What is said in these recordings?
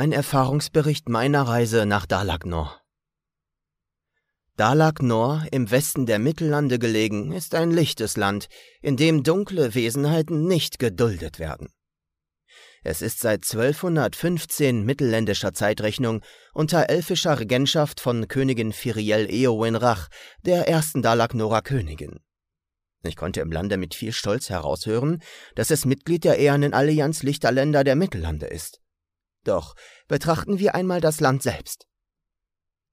Ein Erfahrungsbericht meiner Reise nach Dalak Nor. Dalak Nor, im Westen der Mittellande gelegen, ist ein lichtes Land, in dem dunkle Wesenheiten nicht geduldet werden. Es ist seit 1215 mittelländischer Zeitrechnung unter elfischer Regentschaft von Königin Firiel Eowyn-Rach, der ersten Dalak Norer Königin. Ich konnte im Lande mit viel Stolz heraushören, dass es Mitglied der ehernen Allianz Lichter Länder der Mittellande ist. Doch betrachten wir einmal das Land selbst.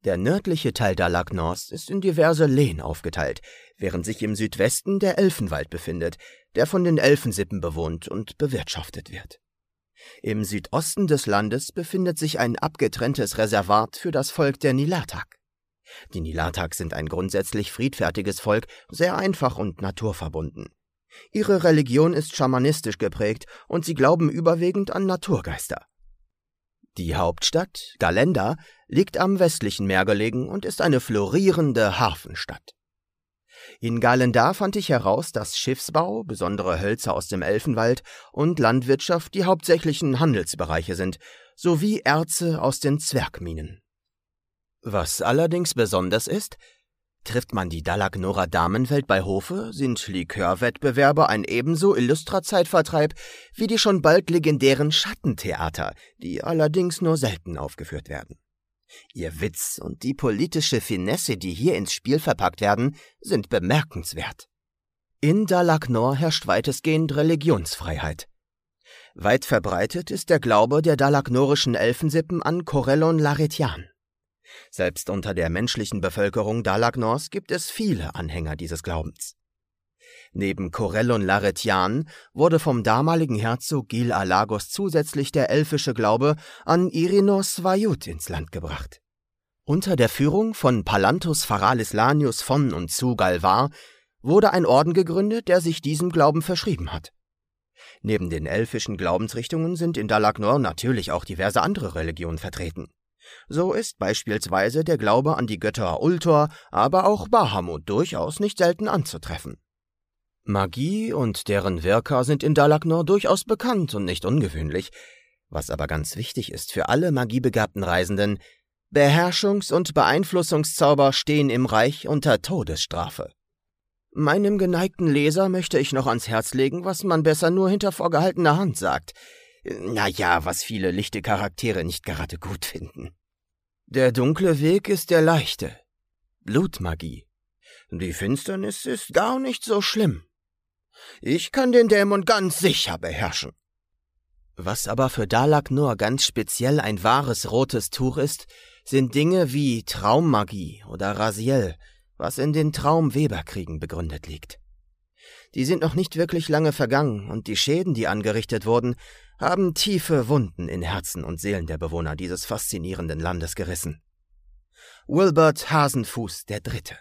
Der nördliche Teil Dalak Nors ist in diverse Lehen aufgeteilt, während sich im Südwesten der Elfenwald befindet, der von den Elfensippen bewohnt und bewirtschaftet wird. Im Südosten des Landes befindet sich ein abgetrenntes Reservat für das Volk der Nilatak. Die Nilatak sind ein grundsätzlich friedfertiges Volk, sehr einfach und naturverbunden. Ihre Religion ist schamanistisch geprägt und sie glauben überwiegend an Naturgeister. Die Hauptstadt, Galenda, liegt am westlichen Meer gelegen und ist eine florierende Hafenstadt. In Galenda fand ich heraus, dass Schiffsbau, besondere Hölzer aus dem Elfenwald und Landwirtschaft die hauptsächlichen Handelsbereiche sind, sowie Erze aus den Zwergminen. Was allerdings besonders ist, trifft man die Dalagnora Damenwelt bei Hofe, sind Likörwettbewerbe ein ebenso illustrer Zeitvertreib wie die schon bald legendären Schattentheater, die allerdings nur selten aufgeführt werden. Ihr Witz und die politische Finesse, die hier ins Spiel verpackt werden, sind bemerkenswert. In Dalagnor herrscht weitestgehend Religionsfreiheit. Weit verbreitet ist der Glaube der dalagnorischen Elfensippen an Corellon Laretian. Selbst unter der menschlichen Bevölkerung Dalagnors gibt es viele Anhänger dieses Glaubens. Neben Corellon Laretian wurde vom damaligen Herzog Gil Alagos zusätzlich der elfische Glaube an Irinos Vajut ins Land gebracht. Unter der Führung von Palantus Faralis Lanius von und zu Galvar wurde ein Orden gegründet, der sich diesem Glauben verschrieben hat. Neben den elfischen Glaubensrichtungen sind in Dalagnor natürlich auch diverse andere Religionen vertreten. So ist beispielsweise der Glaube an die Götter Ultor, aber auch Bahamut durchaus nicht selten anzutreffen. Magie und deren Wirker sind in Dalagnor durchaus bekannt und nicht ungewöhnlich. Was aber ganz wichtig ist für alle magiebegabten Reisenden, Beherrschungs- und Beeinflussungszauber stehen im Reich unter Todesstrafe. Meinem geneigten Leser möchte ich noch ans Herz legen, was man besser nur hinter vorgehaltener Hand sagt. Na ja, was viele lichte Charaktere nicht gerade gut finden. Der dunkle Weg ist der leichte. Blutmagie. Die Finsternis ist gar nicht so schlimm. Ich kann den Dämon ganz sicher beherrschen. Was aber für Dalak nur ganz speziell ein wahres rotes Tuch ist, sind Dinge wie Traummagie oder Rasiel, was in den Traumweberkriegen begründet liegt. Die sind noch nicht wirklich lange vergangen, und die Schäden, die angerichtet wurden, haben tiefe Wunden in Herzen und Seelen der Bewohner dieses faszinierenden Landes gerissen. Wilbert Hasenfuß der Dritte